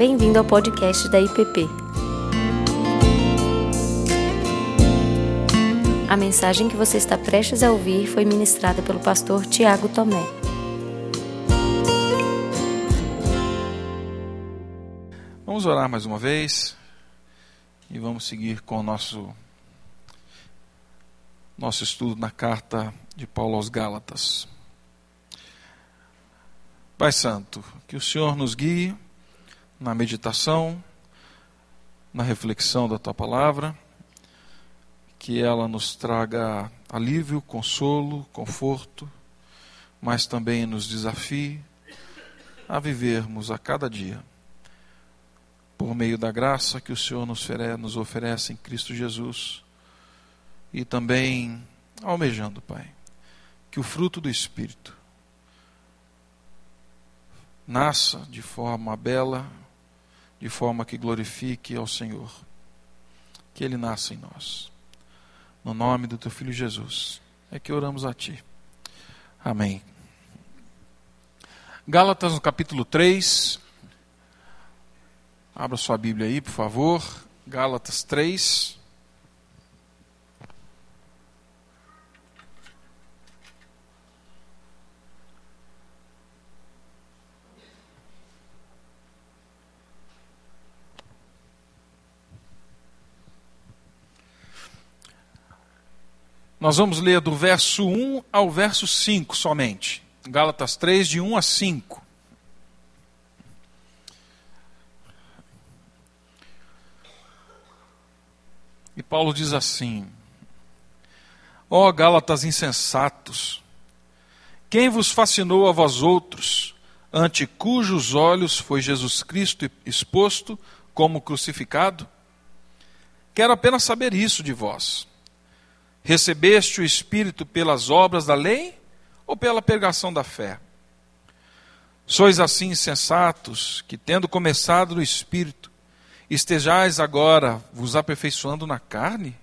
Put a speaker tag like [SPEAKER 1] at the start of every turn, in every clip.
[SPEAKER 1] Bem-vindo ao podcast da IPP. A mensagem que você está prestes a ouvir foi ministrada pelo pastor Tiago Tomé.
[SPEAKER 2] Vamos orar mais uma vez e vamos seguir com o nosso nosso estudo na carta de Paulo aos Gálatas. Pai Santo, que o Senhor nos guie na meditação, na reflexão da tua palavra, que ela nos traga alívio, consolo, conforto, mas também nos desafie a vivermos a cada dia, por meio da graça que o Senhor nos oferece em Cristo Jesus, e também almejando, Pai, que o fruto do Espírito nasça de forma bela, de forma que glorifique ao Senhor. Que Ele nasça em nós. No nome do Teu Filho Jesus, é que oramos a Ti. Amém. Gálatas no capítulo 3. Abra sua Bíblia aí, por favor. Gálatas 3. Nós vamos ler do verso 1 ao verso 5 somente. Gálatas 3, de 1 a 5. E Paulo diz assim: Ó oh, Gálatas insensatos, quem vos fascinou a vós outros, ante cujos olhos foi Jesus Cristo exposto como crucificado? Quero apenas saber isso de vós. Recebeste o Espírito pelas obras da lei ou pela pregação da fé? Sois assim insensatos, que tendo começado no Espírito, estejais agora vos aperfeiçoando na carne?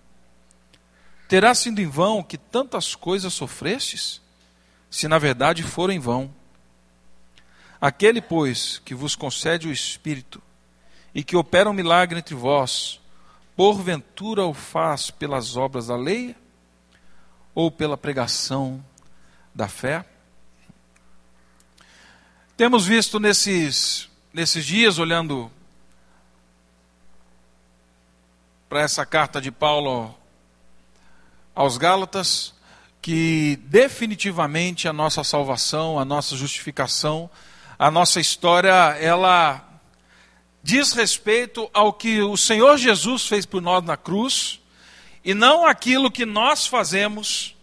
[SPEAKER 2] Terá sido em vão que tantas coisas sofrestes, se na verdade for em vão? Aquele, pois, que vos concede o Espírito e que opera um milagre entre vós, porventura o faz pelas obras da lei ou pela pregação da fé. Temos visto nesses, nesses dias, olhando para essa carta de Paulo aos Gálatas, que definitivamente a nossa salvação, a nossa justificação, a nossa história, ela diz respeito ao que o Senhor Jesus fez por nós na cruz e não aquilo que nós fazemos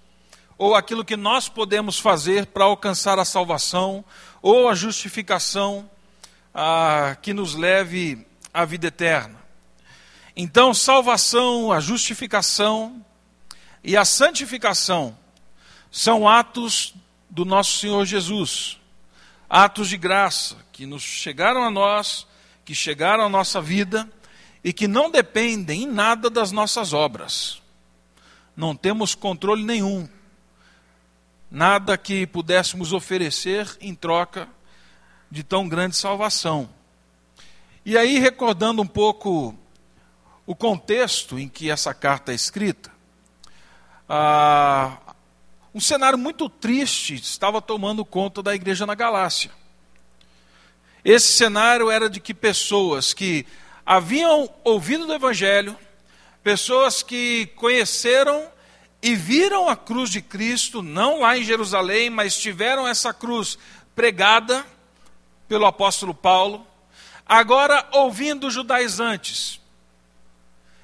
[SPEAKER 2] ou aquilo que nós podemos fazer para alcançar a salvação ou a justificação ah, que nos leve à vida eterna. Então, salvação, a justificação e a santificação são atos do nosso Senhor Jesus, atos de graça que nos chegaram a nós, que chegaram à nossa vida e que não dependem em nada das nossas obras. Não temos controle nenhum, nada que pudéssemos oferecer em troca de tão grande salvação. E aí, recordando um pouco o contexto em que essa carta é escrita, ah, um cenário muito triste estava tomando conta da igreja na Galácia. Esse cenário era de que pessoas que haviam ouvido do Evangelho, pessoas que conheceram e viram a cruz de Cristo, não lá em Jerusalém, mas tiveram essa cruz pregada pelo apóstolo Paulo, agora ouvindo judaizantes,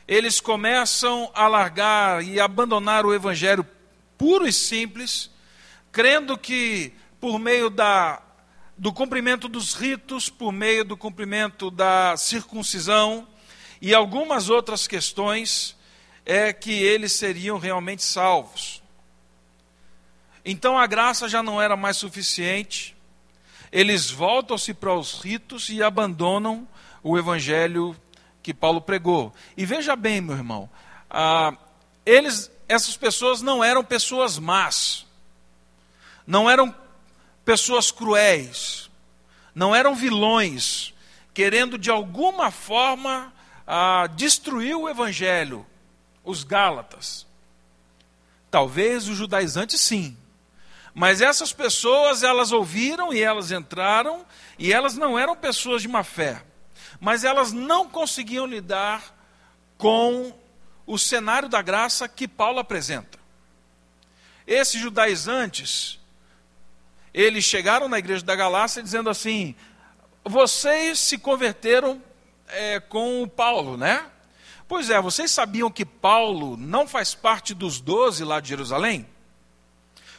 [SPEAKER 2] eles começam a largar e abandonar o evangelho puro e simples, crendo que por meio da do cumprimento dos ritos, por meio do cumprimento da circuncisão e algumas outras questões, é que eles seriam realmente salvos. Então a graça já não era mais suficiente, eles voltam-se para os ritos e abandonam o evangelho que Paulo pregou. E veja bem, meu irmão, ah, eles, essas pessoas não eram pessoas más, não eram pessoas cruéis, não eram vilões querendo de alguma forma ah, destruir o evangelho, os Gálatas. Talvez os judaizantes sim. Mas essas pessoas, elas ouviram e elas entraram, e elas não eram pessoas de má fé. Mas elas não conseguiam lidar com o cenário da graça que Paulo apresenta. Esses judaizantes, eles chegaram na igreja da Galácia dizendo assim: vocês se converteram é, com Paulo, né? Pois é, vocês sabiam que Paulo não faz parte dos doze lá de Jerusalém?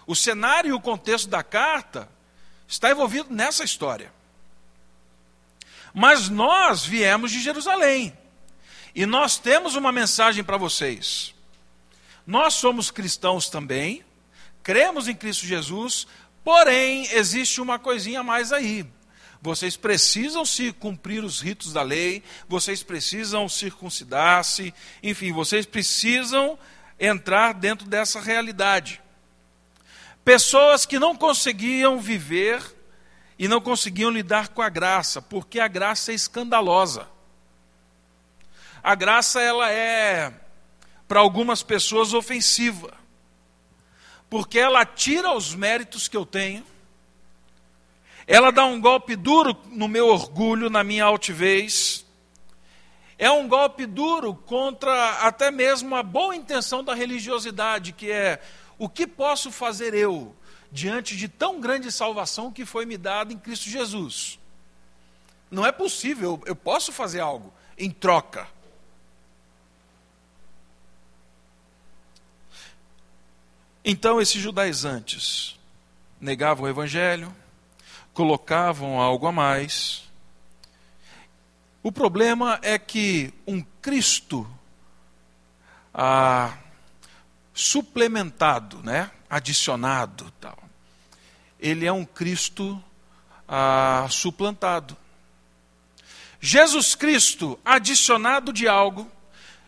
[SPEAKER 2] O cenário e o contexto da carta está envolvido nessa história. Mas nós viemos de Jerusalém. E nós temos uma mensagem para vocês. Nós somos cristãos também, cremos em Cristo Jesus, porém existe uma coisinha mais aí. Vocês precisam se cumprir os ritos da lei, vocês precisam circuncidar-se, enfim, vocês precisam entrar dentro dessa realidade. Pessoas que não conseguiam viver e não conseguiam lidar com a graça, porque a graça é escandalosa. A graça ela é para algumas pessoas ofensiva. Porque ela tira os méritos que eu tenho. Ela dá um golpe duro no meu orgulho, na minha altivez. É um golpe duro contra até mesmo a boa intenção da religiosidade, que é o que posso fazer eu diante de tão grande salvação que foi me dada em Cristo Jesus? Não é possível, eu posso fazer algo em troca. Então, esses judaizantes negavam o evangelho, colocavam algo a mais. O problema é que um Cristo ah, suplementado, né, adicionado, tal, ele é um Cristo ah, suplantado. Jesus Cristo adicionado de algo,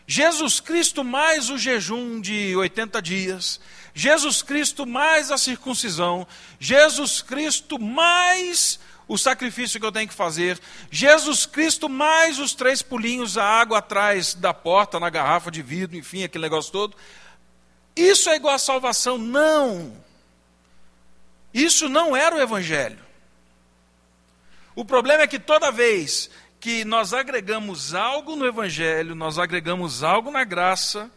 [SPEAKER 2] Jesus Cristo mais o jejum de 80 dias, Jesus Cristo mais a circuncisão, Jesus Cristo mais o sacrifício que eu tenho que fazer, Jesus Cristo mais os três pulinhos, a água atrás da porta, na garrafa de vidro, enfim, aquele negócio todo. Isso é igual a salvação? Não. Isso não era o Evangelho. O problema é que toda vez que nós agregamos algo no Evangelho, nós agregamos algo na graça,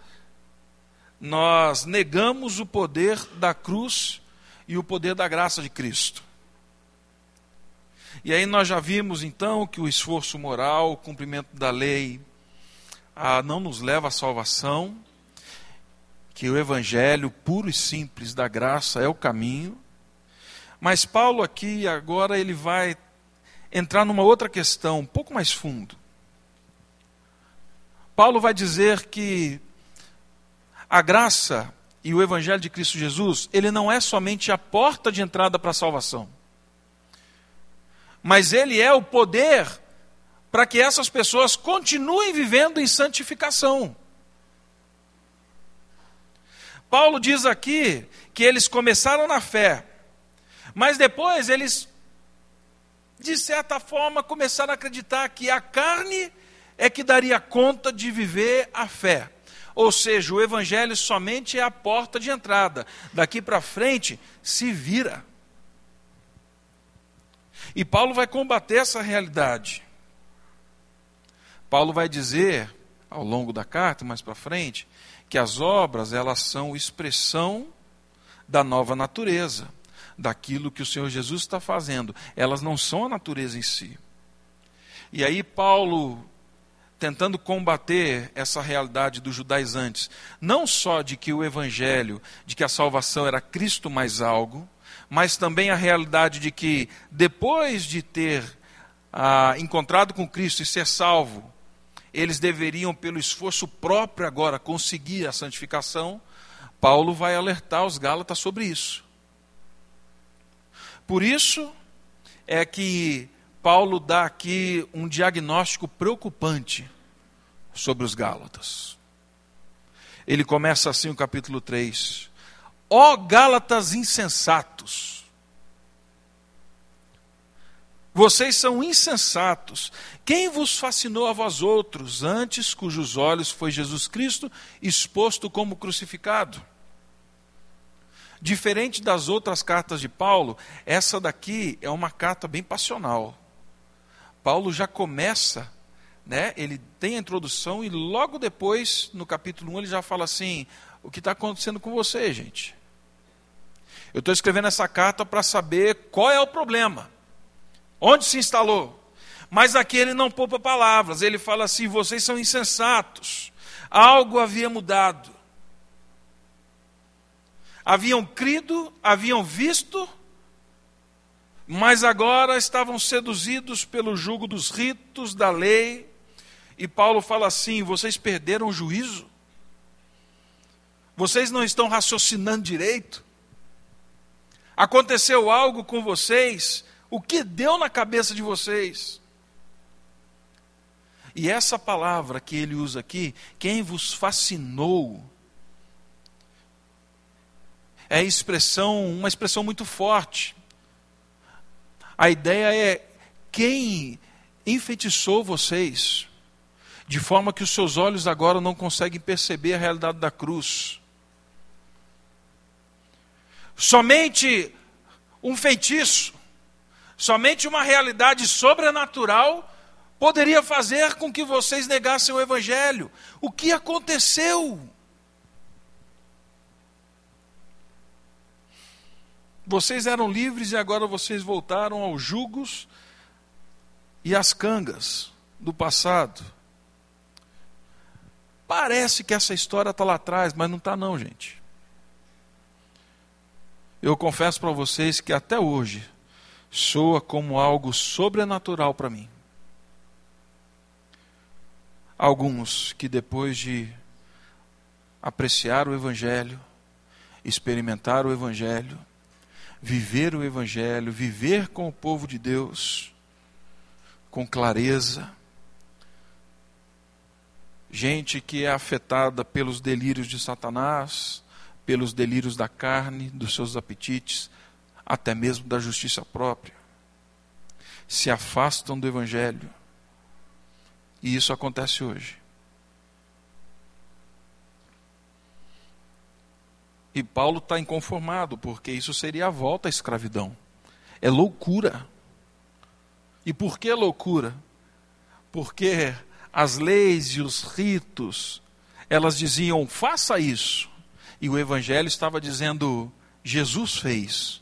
[SPEAKER 2] nós negamos o poder da cruz e o poder da graça de Cristo. E aí nós já vimos então que o esforço moral, o cumprimento da lei, ah, não nos leva à salvação, que o evangelho puro e simples da graça é o caminho. Mas Paulo aqui agora ele vai entrar numa outra questão, um pouco mais fundo. Paulo vai dizer que a graça e o Evangelho de Cristo Jesus, ele não é somente a porta de entrada para a salvação, mas ele é o poder para que essas pessoas continuem vivendo em santificação. Paulo diz aqui que eles começaram na fé, mas depois eles, de certa forma, começaram a acreditar que a carne é que daria conta de viver a fé. Ou seja, o evangelho somente é a porta de entrada. Daqui para frente, se vira. E Paulo vai combater essa realidade. Paulo vai dizer, ao longo da carta, mais para frente, que as obras, elas são expressão da nova natureza, daquilo que o Senhor Jesus está fazendo. Elas não são a natureza em si. E aí Paulo tentando combater essa realidade dos judaizantes, não só de que o evangelho, de que a salvação era Cristo mais algo, mas também a realidade de que depois de ter ah, encontrado com Cristo e ser salvo, eles deveriam, pelo esforço próprio agora, conseguir a santificação. Paulo vai alertar os Gálatas sobre isso. Por isso é que Paulo dá aqui um diagnóstico preocupante sobre os Gálatas. Ele começa assim o capítulo 3. Ó Gálatas insensatos! Vocês são insensatos. Quem vos fascinou a vós outros, antes cujos olhos foi Jesus Cristo exposto como crucificado? Diferente das outras cartas de Paulo, essa daqui é uma carta bem passional. Paulo já começa, né, ele tem a introdução e logo depois, no capítulo 1, ele já fala assim: o que está acontecendo com você, gente? Eu estou escrevendo essa carta para saber qual é o problema. Onde se instalou? Mas aqui ele não poupa palavras, ele fala assim: vocês são insensatos, algo havia mudado. Haviam crido, haviam visto, mas agora estavam seduzidos pelo jugo dos ritos, da lei. E Paulo fala assim: vocês perderam o juízo? Vocês não estão raciocinando direito? Aconteceu algo com vocês o que deu na cabeça de vocês? E essa palavra que ele usa aqui, quem vos fascinou, é expressão, uma expressão muito forte. A ideia é quem enfeitiçou vocês, de forma que os seus olhos agora não conseguem perceber a realidade da cruz. Somente um feitiço Somente uma realidade sobrenatural poderia fazer com que vocês negassem o Evangelho. O que aconteceu? Vocês eram livres e agora vocês voltaram aos jugos e às cangas do passado. Parece que essa história está lá atrás, mas não está, não, gente. Eu confesso para vocês que até hoje soa como algo sobrenatural para mim. Alguns que depois de apreciar o Evangelho, experimentar o Evangelho, viver o Evangelho, viver com o povo de Deus, com clareza, gente que é afetada pelos delírios de Satanás, pelos delírios da carne, dos seus apetites, até mesmo da justiça própria, se afastam do Evangelho. E isso acontece hoje. E Paulo está inconformado, porque isso seria a volta à escravidão. É loucura. E por que loucura? Porque as leis e os ritos, elas diziam, faça isso. E o Evangelho estava dizendo, Jesus fez.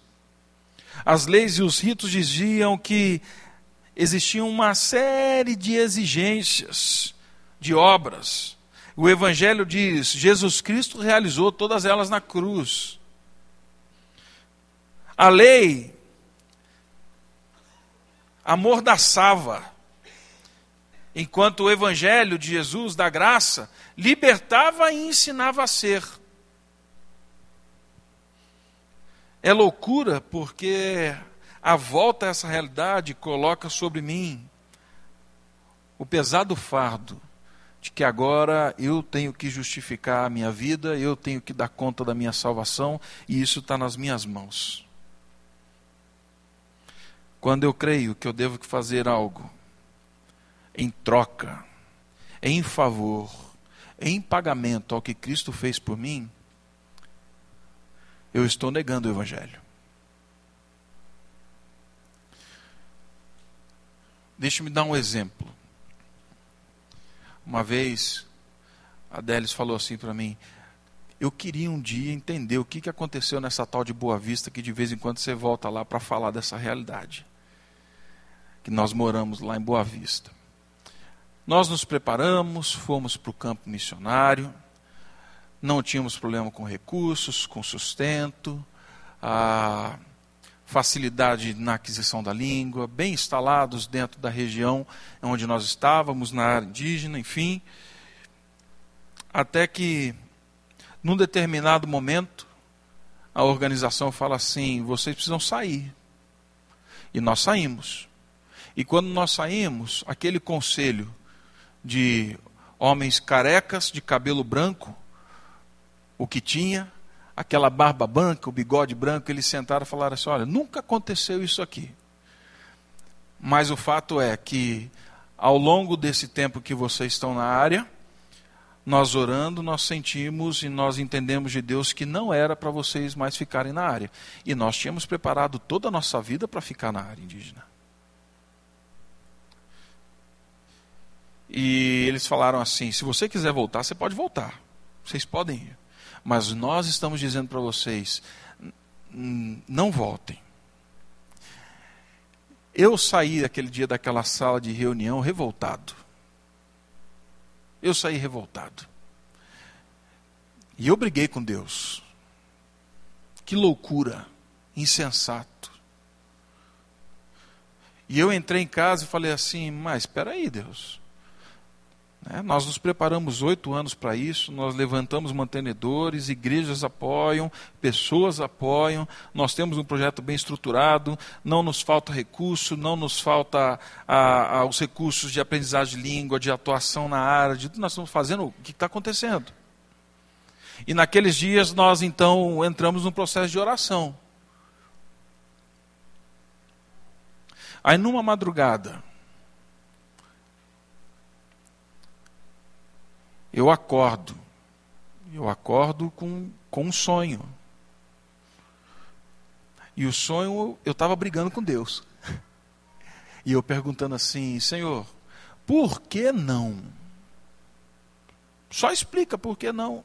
[SPEAKER 2] As leis e os ritos diziam que existia uma série de exigências de obras. O Evangelho diz: Jesus Cristo realizou todas elas na cruz. A lei amordaçava, enquanto o Evangelho de Jesus, da graça, libertava e ensinava a ser. É loucura porque a volta a essa realidade coloca sobre mim o pesado fardo de que agora eu tenho que justificar a minha vida, eu tenho que dar conta da minha salvação e isso está nas minhas mãos. Quando eu creio que eu devo fazer algo em troca, em favor, em pagamento ao que Cristo fez por mim, eu estou negando o Evangelho. Deixe-me dar um exemplo. Uma vez, a Délis falou assim para mim: Eu queria um dia entender o que, que aconteceu nessa tal de Boa Vista, que de vez em quando você volta lá para falar dessa realidade. Que nós moramos lá em Boa Vista. Nós nos preparamos, fomos para o campo missionário não tínhamos problema com recursos, com sustento, a facilidade na aquisição da língua, bem instalados dentro da região onde nós estávamos, na área indígena, enfim. Até que, num determinado momento, a organização fala assim: vocês precisam sair. E nós saímos. E quando nós saímos, aquele conselho de homens carecas, de cabelo branco, o que tinha, aquela barba branca, o bigode branco, eles sentaram e falaram assim: olha, nunca aconteceu isso aqui. Mas o fato é que, ao longo desse tempo que vocês estão na área, nós orando, nós sentimos e nós entendemos de Deus que não era para vocês mais ficarem na área. E nós tínhamos preparado toda a nossa vida para ficar na área indígena. E eles falaram assim: se você quiser voltar, você pode voltar. Vocês podem ir. Mas nós estamos dizendo para vocês: não voltem. Eu saí aquele dia daquela sala de reunião revoltado. Eu saí revoltado. E eu briguei com Deus. Que loucura, insensato. E eu entrei em casa e falei assim: Mas espera aí, Deus. Né? Nós nos preparamos oito anos para isso, nós levantamos mantenedores, igrejas apoiam, pessoas apoiam, nós temos um projeto bem estruturado, não nos falta recurso, não nos falta a, a, os recursos de aprendizagem de língua, de atuação na área, de tudo nós estamos fazendo, o que está acontecendo? E naqueles dias nós então entramos num processo de oração. Aí numa madrugada, eu acordo. Eu acordo com, com um sonho. E o sonho, eu estava brigando com Deus. E eu perguntando assim: Senhor, por que não? Só explica por que não.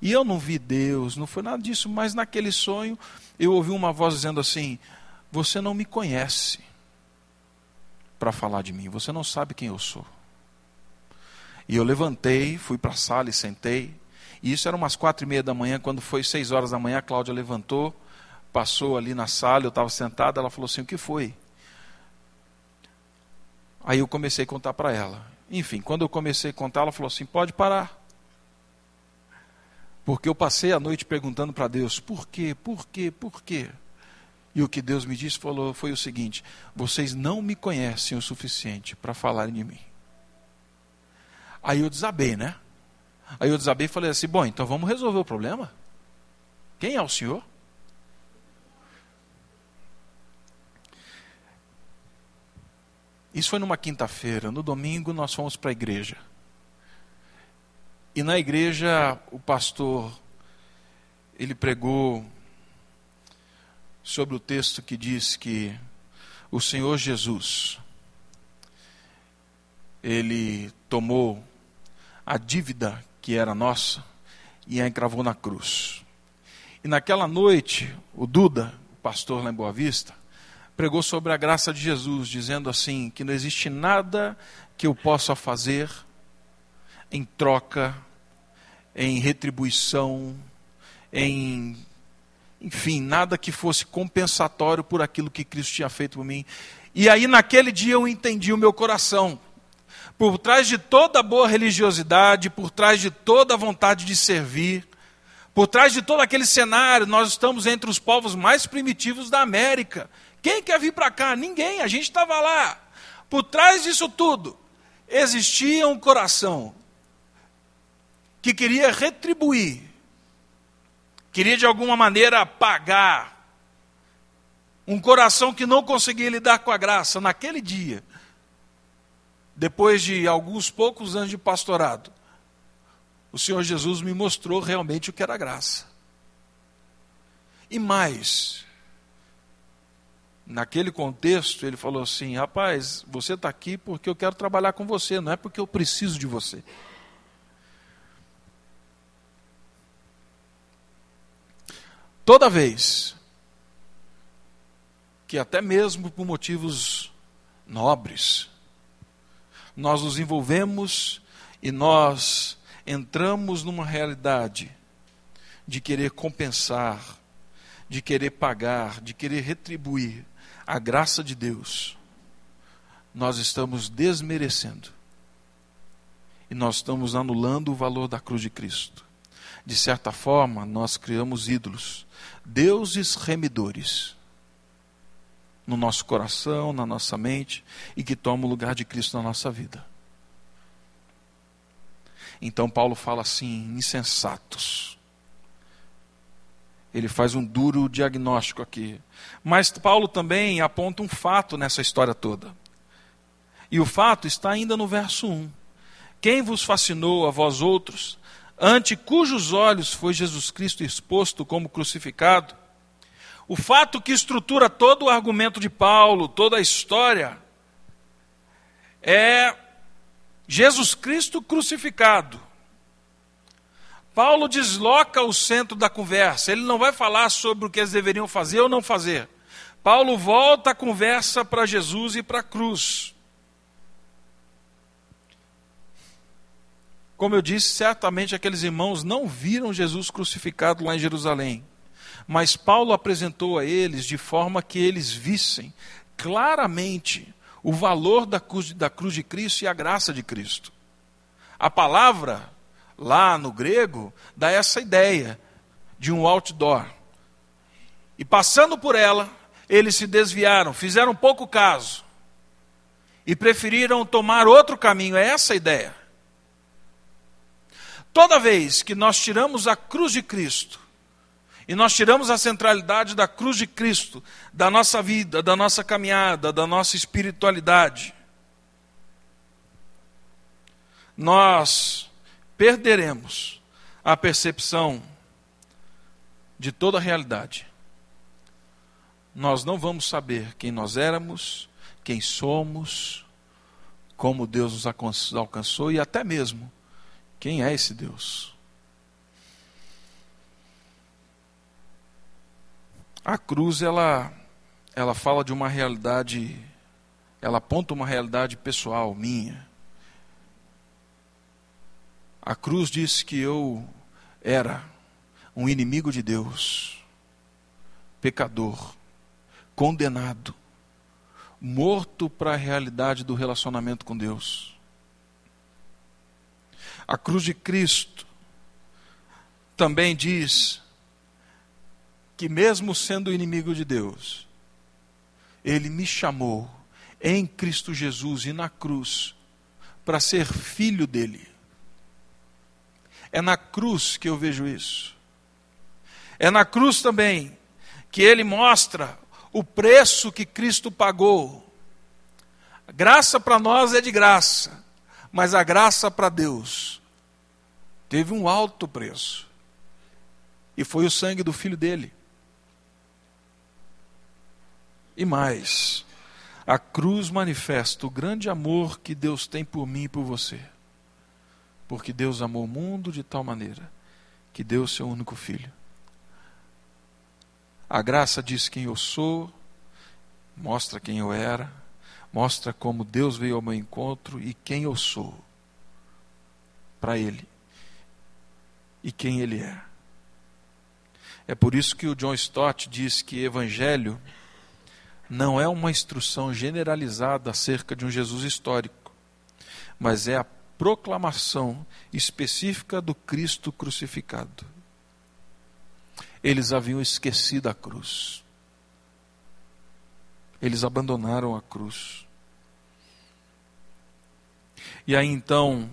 [SPEAKER 2] E eu não vi Deus, não foi nada disso, mas naquele sonho eu ouvi uma voz dizendo assim: Você não me conhece para falar de mim, você não sabe quem eu sou. E eu levantei, fui para a sala e sentei. E isso era umas quatro e meia da manhã, quando foi seis horas da manhã, a Cláudia levantou, passou ali na sala, eu estava sentado, ela falou assim, o que foi? Aí eu comecei a contar para ela. Enfim, quando eu comecei a contar, ela falou assim, pode parar. Porque eu passei a noite perguntando para Deus, por quê, por quê, por quê? E o que Deus me disse falou, foi o seguinte: vocês não me conhecem o suficiente para falarem de mim. Aí eu desabei, né? Aí eu desabei e falei assim: bom, então vamos resolver o problema? Quem é o senhor? Isso foi numa quinta-feira. No domingo nós fomos para a igreja. E na igreja o pastor ele pregou sobre o texto que diz que o Senhor Jesus ele tomou a dívida que era nossa e a encravou na cruz. E naquela noite, o Duda, o pastor lá em Boa Vista, pregou sobre a graça de Jesus, dizendo assim: que não existe nada que eu possa fazer em troca, em retribuição, em. Enfim, nada que fosse compensatório por aquilo que Cristo tinha feito por mim. E aí, naquele dia, eu entendi o meu coração. Por trás de toda boa religiosidade, por trás de toda vontade de servir, por trás de todo aquele cenário, nós estamos entre os povos mais primitivos da América. Quem quer vir para cá? Ninguém, a gente estava lá. Por trás disso tudo, existia um coração que queria retribuir, queria de alguma maneira pagar. Um coração que não conseguia lidar com a graça naquele dia depois de alguns poucos anos de pastorado, o Senhor Jesus me mostrou realmente o que era graça. E mais, naquele contexto, ele falou assim: rapaz, você está aqui porque eu quero trabalhar com você, não é porque eu preciso de você. Toda vez que, até mesmo por motivos nobres, nós nos envolvemos e nós entramos numa realidade de querer compensar, de querer pagar, de querer retribuir a graça de Deus, nós estamos desmerecendo. E nós estamos anulando o valor da cruz de Cristo. De certa forma, nós criamos ídolos, deuses remidores no nosso coração, na nossa mente e que toma o lugar de Cristo na nossa vida. Então Paulo fala assim: insensatos. Ele faz um duro diagnóstico aqui. Mas Paulo também aponta um fato nessa história toda. E o fato está ainda no verso 1. Quem vos fascinou a vós outros, ante cujos olhos foi Jesus Cristo exposto como crucificado? O fato que estrutura todo o argumento de Paulo, toda a história, é Jesus Cristo crucificado. Paulo desloca o centro da conversa. Ele não vai falar sobre o que eles deveriam fazer ou não fazer. Paulo volta a conversa para Jesus e para a cruz. Como eu disse, certamente aqueles irmãos não viram Jesus crucificado lá em Jerusalém. Mas Paulo apresentou a eles de forma que eles vissem claramente o valor da cruz, da cruz de Cristo e a graça de Cristo. A palavra, lá no grego, dá essa ideia de um outdoor. E passando por ela, eles se desviaram, fizeram pouco caso e preferiram tomar outro caminho. É essa a ideia. Toda vez que nós tiramos a cruz de Cristo, e nós tiramos a centralidade da cruz de Cristo, da nossa vida, da nossa caminhada, da nossa espiritualidade, nós perderemos a percepção de toda a realidade. Nós não vamos saber quem nós éramos, quem somos, como Deus nos alcançou e até mesmo quem é esse Deus? A cruz ela ela fala de uma realidade, ela aponta uma realidade pessoal minha. A cruz diz que eu era um inimigo de Deus, pecador, condenado, morto para a realidade do relacionamento com Deus. A cruz de Cristo também diz que, mesmo sendo inimigo de Deus, Ele me chamou em Cristo Jesus e na cruz para ser filho dele. É na cruz que eu vejo isso. É na cruz também que ele mostra o preço que Cristo pagou. A graça para nós é de graça, mas a graça para Deus teve um alto preço. E foi o sangue do filho dele. E mais, a cruz manifesta o grande amor que Deus tem por mim e por você. Porque Deus amou o mundo de tal maneira que deu o seu único filho. A graça diz quem eu sou, mostra quem eu era, mostra como Deus veio ao meu encontro e quem eu sou para Ele e quem ele é. É por isso que o John Stott diz que evangelho não é uma instrução generalizada acerca de um Jesus histórico, mas é a proclamação específica do Cristo crucificado. Eles haviam esquecido a cruz. Eles abandonaram a cruz. E aí então,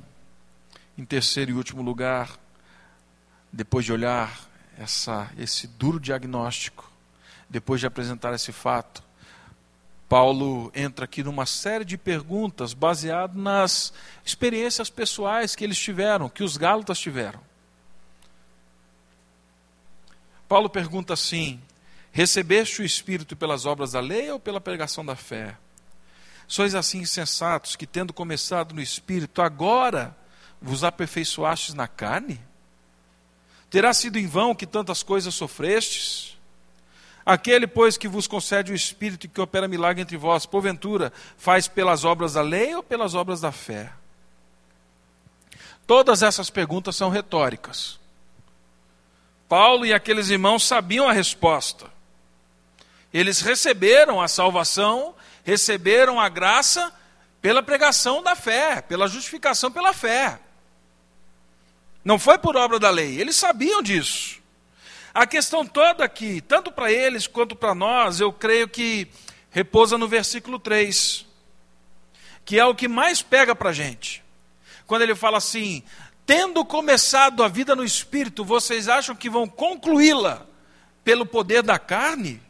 [SPEAKER 2] em terceiro e último lugar, depois de olhar essa, esse duro diagnóstico, depois de apresentar esse fato, Paulo entra aqui numa série de perguntas baseado nas experiências pessoais que eles tiveram, que os Gálatas tiveram. Paulo pergunta assim: Recebeste o Espírito pelas obras da lei ou pela pregação da fé? Sois assim insensatos que, tendo começado no Espírito, agora vos aperfeiçoastes na carne? Terá sido em vão que tantas coisas sofrestes? Aquele, pois, que vos concede o Espírito e que opera milagre entre vós, porventura, faz pelas obras da lei ou pelas obras da fé? Todas essas perguntas são retóricas. Paulo e aqueles irmãos sabiam a resposta. Eles receberam a salvação, receberam a graça pela pregação da fé, pela justificação pela fé. Não foi por obra da lei, eles sabiam disso. A questão toda aqui, tanto para eles quanto para nós, eu creio que repousa no versículo 3, que é o que mais pega para a gente. Quando ele fala assim: tendo começado a vida no espírito, vocês acham que vão concluí-la pelo poder da carne?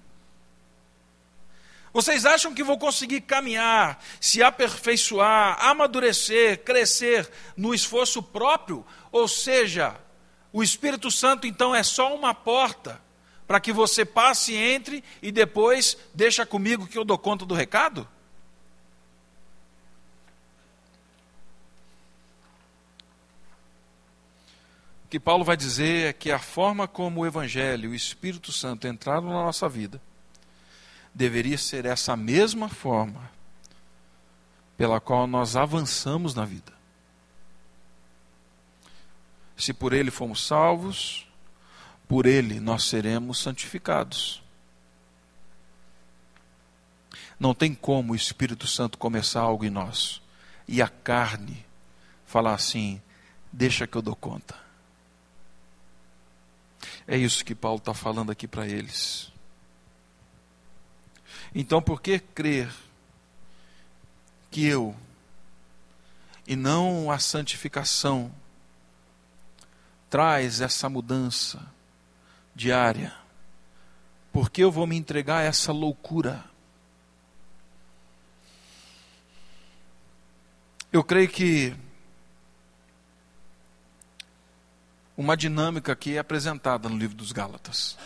[SPEAKER 2] Vocês acham que vou conseguir caminhar, se aperfeiçoar, amadurecer, crescer no esforço próprio? Ou seja, o Espírito Santo então é só uma porta para que você passe, entre e depois deixa comigo que eu dou conta do recado? O que Paulo vai dizer é que a forma como o Evangelho e o Espírito Santo entraram na nossa vida deveria ser essa mesma forma pela qual nós avançamos na vida. Se por ele fomos salvos, por ele nós seremos santificados. Não tem como o Espírito Santo começar algo em nós e a carne falar assim: deixa que eu dou conta. É isso que Paulo está falando aqui para eles. Então, por que crer que eu, e não a santificação, traz essa mudança diária? Por que eu vou me entregar a essa loucura? Eu creio que uma dinâmica aqui é apresentada no livro dos Gálatas.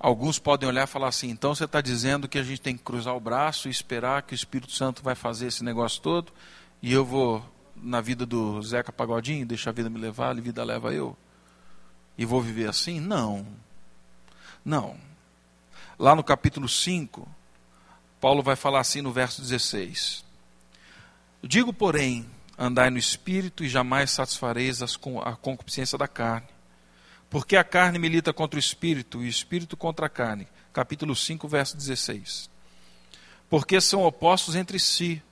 [SPEAKER 2] Alguns podem olhar e falar assim: então você está dizendo que a gente tem que cruzar o braço e esperar que o Espírito Santo vai fazer esse negócio todo e eu vou na vida do Zeca Pagodinho, deixa a vida me levar, a vida leva eu e vou viver assim? Não. Não. Lá no capítulo 5, Paulo vai falar assim no verso 16: Digo, porém, andai no espírito e jamais satisfareis a concupiscência da carne porque a carne milita contra o espírito e o espírito contra a carne. Capítulo 5, verso 16. Porque são opostos entre si,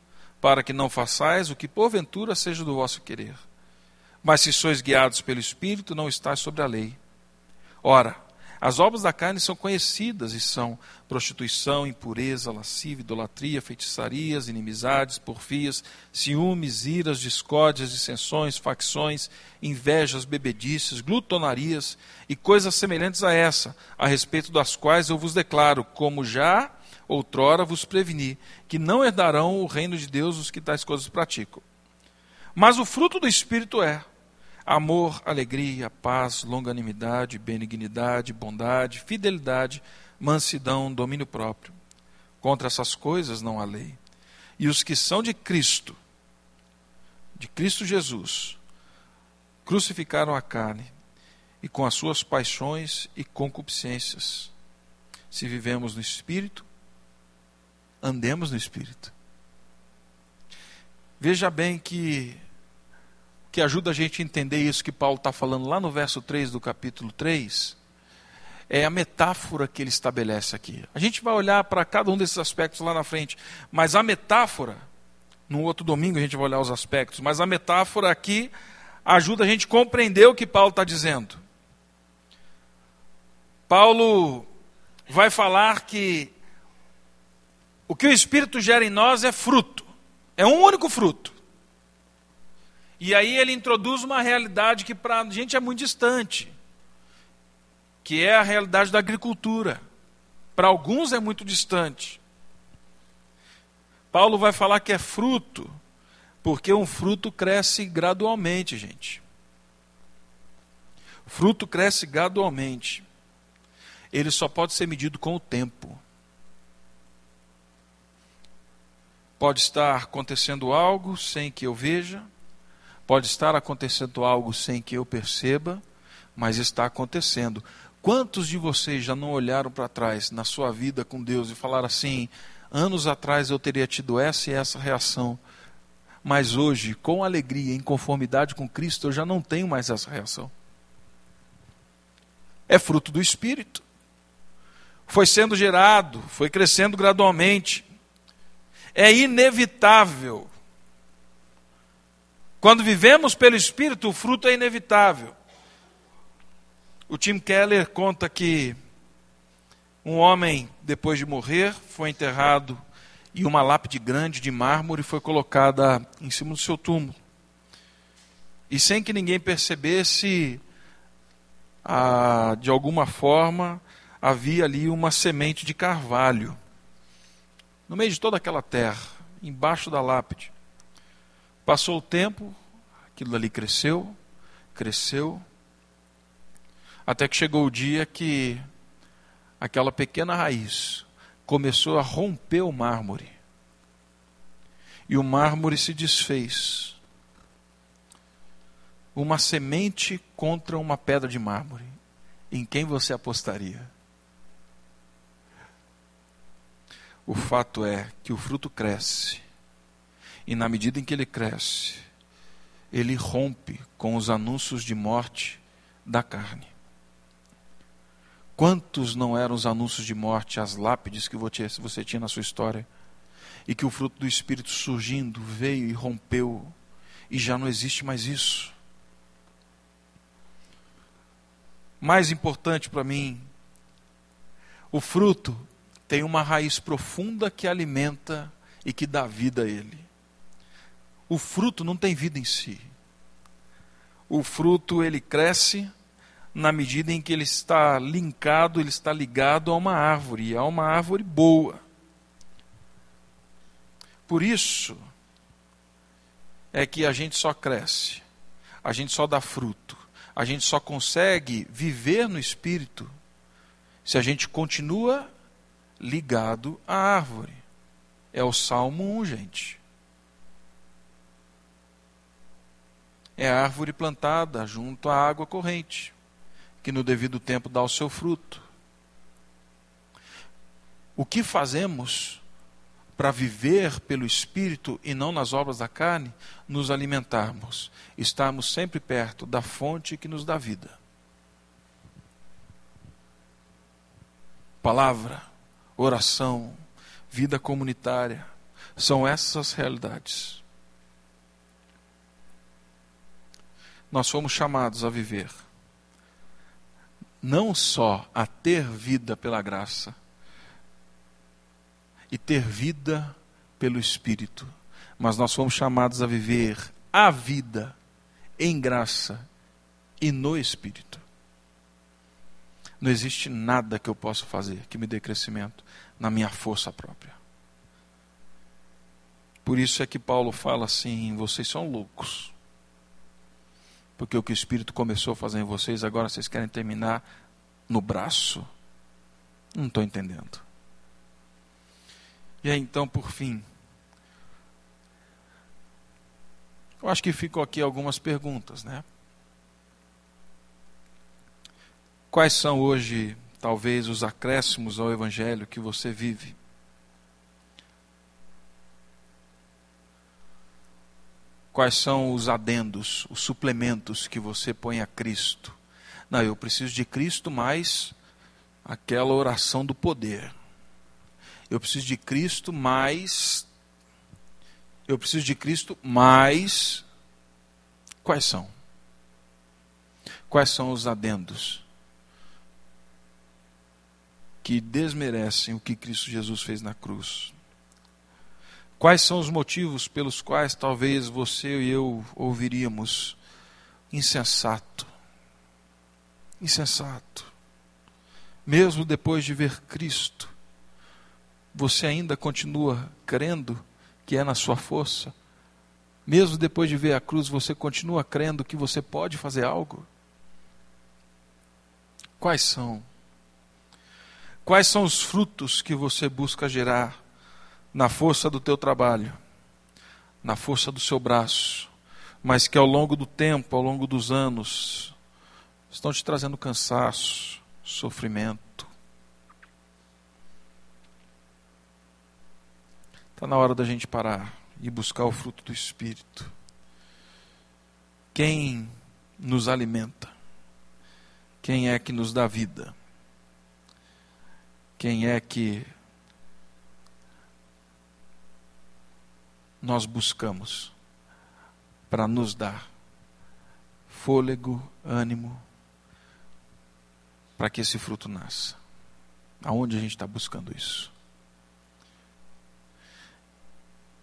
[SPEAKER 2] para que não façais o que porventura seja do vosso querer. Mas se sois guiados pelo espírito, não estáis sobre a lei. Ora, as obras da carne são conhecidas e são prostituição, impureza, lascívia, idolatria, feitiçarias, inimizades, porfias, ciúmes, iras, discórdias, dissensões, facções, invejas, bebedices, glutonarias e coisas semelhantes a essa, a respeito das quais eu vos declaro, como já outrora vos preveni, que não herdarão o reino de Deus os que tais coisas praticam. Mas o fruto do Espírito é amor, alegria, paz, longanimidade, benignidade, bondade, fidelidade, mansidão, domínio próprio. Contra essas coisas não há lei. E os que são de Cristo, de Cristo Jesus, crucificaram a carne e com as suas paixões e concupiscências. Se vivemos no Espírito, andemos no Espírito. Veja bem que que ajuda a gente a entender isso que Paulo está falando lá no verso 3 do capítulo 3, é a metáfora que ele estabelece aqui. A gente vai olhar para cada um desses aspectos lá na frente, mas a metáfora, no outro domingo a gente vai olhar os aspectos, mas a metáfora aqui ajuda a gente a compreender o que Paulo está dizendo. Paulo vai falar que o que o Espírito gera em nós é fruto, é um único fruto. E aí ele introduz uma realidade que para a gente é muito distante, que é a realidade da agricultura. Para alguns é muito distante. Paulo vai falar que é fruto, porque um fruto cresce gradualmente, gente. Fruto cresce gradualmente. Ele só pode ser medido com o tempo. Pode estar acontecendo algo sem que eu veja, Pode estar acontecendo algo sem que eu perceba, mas está acontecendo. Quantos de vocês já não olharam para trás na sua vida com Deus e falaram assim: anos atrás eu teria tido essa e essa reação, mas hoje, com alegria, em conformidade com Cristo, eu já não tenho mais essa reação? É fruto do Espírito. Foi sendo gerado, foi crescendo gradualmente. É inevitável quando vivemos pelo Espírito, o fruto é inevitável. O Tim Keller conta que um homem, depois de morrer, foi enterrado e uma lápide grande de mármore foi colocada em cima do seu túmulo. E sem que ninguém percebesse, ah, de alguma forma, havia ali uma semente de carvalho. No meio de toda aquela terra, embaixo da lápide. Passou o tempo, aquilo ali cresceu, cresceu, até que chegou o dia que aquela pequena raiz começou a romper o mármore. E o mármore se desfez. Uma semente contra uma pedra de mármore. Em quem você apostaria? O fato é que o fruto cresce. E na medida em que ele cresce, ele rompe com os anúncios de morte da carne. Quantos não eram os anúncios de morte, as lápides que você tinha na sua história? E que o fruto do Espírito surgindo veio e rompeu, e já não existe mais isso. Mais importante para mim, o fruto tem uma raiz profunda que alimenta e que dá vida a ele. O fruto não tem vida em si. O fruto ele cresce na medida em que ele está linkado, ele está ligado a uma árvore, e a uma árvore boa. Por isso é que a gente só cresce, a gente só dá fruto, a gente só consegue viver no espírito se a gente continua ligado à árvore. É o Salmo 1, gente. É a árvore plantada junto à água corrente que no devido tempo dá o seu fruto. O que fazemos para viver pelo Espírito e não nas obras da carne? Nos alimentarmos, estarmos sempre perto da fonte que nos dá vida. Palavra, oração, vida comunitária, são essas realidades. Nós fomos chamados a viver não só a ter vida pela graça, e ter vida pelo Espírito, mas nós fomos chamados a viver a vida em graça e no Espírito. Não existe nada que eu possa fazer que me dê crescimento na minha força própria. Por isso é que Paulo fala assim: vocês são loucos. Porque o que o Espírito começou a fazer em vocês, agora vocês querem terminar no braço? Não estou entendendo. E aí, então, por fim, eu acho que ficam aqui algumas perguntas, né? Quais são hoje, talvez, os acréscimos ao Evangelho que você vive? Quais são os adendos, os suplementos que você põe a Cristo? Não, eu preciso de Cristo mais aquela oração do poder. Eu preciso de Cristo mais. Eu preciso de Cristo mais. Quais são? Quais são os adendos que desmerecem o que Cristo Jesus fez na cruz? Quais são os motivos pelos quais talvez você e eu ouviríamos insensato? Insensato. Mesmo depois de ver Cristo, você ainda continua crendo que é na sua força? Mesmo depois de ver a cruz, você continua crendo que você pode fazer algo? Quais são? Quais são os frutos que você busca gerar? na força do teu trabalho, na força do seu braço, mas que ao longo do tempo, ao longo dos anos, estão te trazendo cansaço, sofrimento. Está na hora da gente parar e buscar o fruto do Espírito. Quem nos alimenta? Quem é que nos dá vida? Quem é que nós buscamos para nos dar fôlego, ânimo, para que esse fruto nasça. Aonde a gente está buscando isso?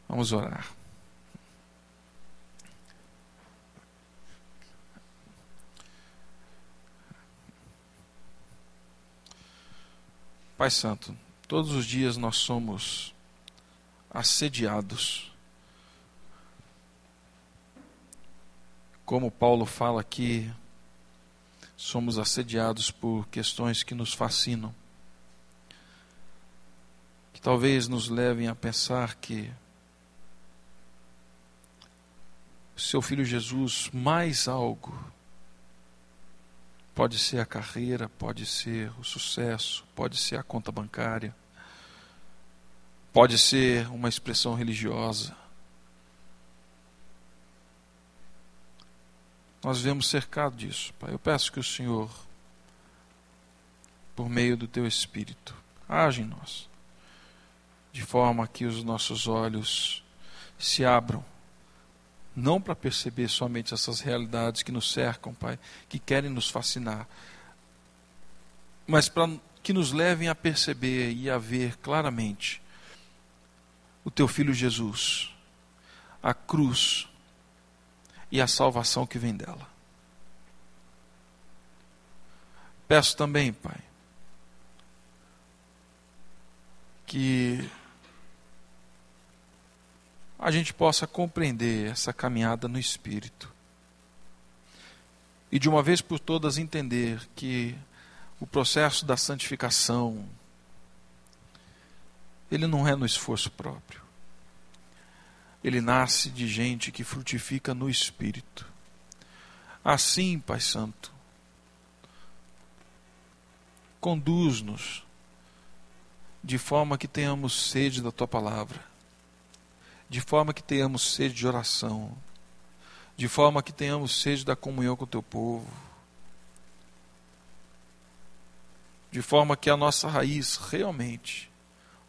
[SPEAKER 2] Vamos orar. Pai Santo, todos os dias nós somos assediados. Como Paulo fala aqui, somos assediados por questões que nos fascinam, que talvez nos levem a pensar que seu filho Jesus mais algo Pode ser a carreira, pode ser o sucesso, pode ser a conta bancária, pode ser uma expressão religiosa. Nós vemos cercado disso, Pai. Eu peço que o Senhor, por meio do Teu Espírito, age em nós, de forma que os nossos olhos se abram não para perceber somente essas realidades que nos cercam, Pai, que querem nos fascinar, mas para que nos levem a perceber e a ver claramente o Teu Filho Jesus, a cruz e a salvação que vem dela. Peço também, Pai, que a gente possa compreender essa caminhada no Espírito. E de uma vez por todas entender que o processo da santificação, ele não é no esforço próprio. Ele nasce de gente que frutifica no Espírito. Assim, Pai Santo, conduz-nos de forma que tenhamos sede da Tua palavra de forma que tenhamos sede de oração, de forma que tenhamos sede da comunhão com o teu povo, de forma que a nossa raiz realmente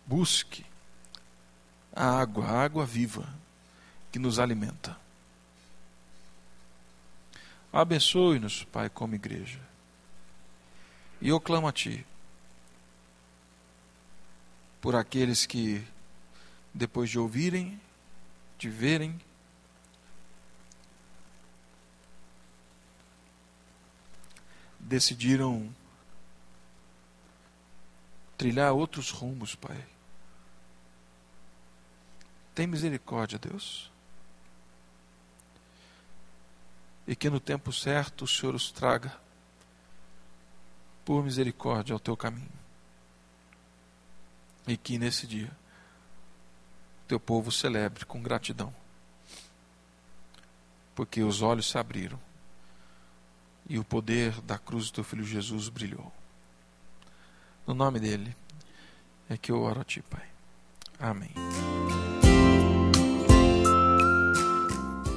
[SPEAKER 2] busque a água, a água viva que nos alimenta. Abençoe-nos, Pai, como igreja. E eu clamo a Ti por aqueles que, depois de ouvirem de verem decidiram trilhar outros rumos, Pai. Tem misericórdia, Deus. E que no tempo certo o Senhor os traga, por misericórdia, ao teu caminho. E que nesse dia teu povo celebre com gratidão. Porque os olhos se abriram e o poder da cruz do teu filho Jesus brilhou. No nome dele é que eu oro a ti, Pai. Amém.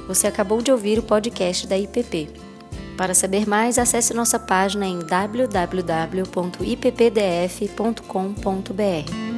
[SPEAKER 1] Você acabou de ouvir o podcast da IPP. Para saber mais, acesse nossa página em www.ippdf.com.br.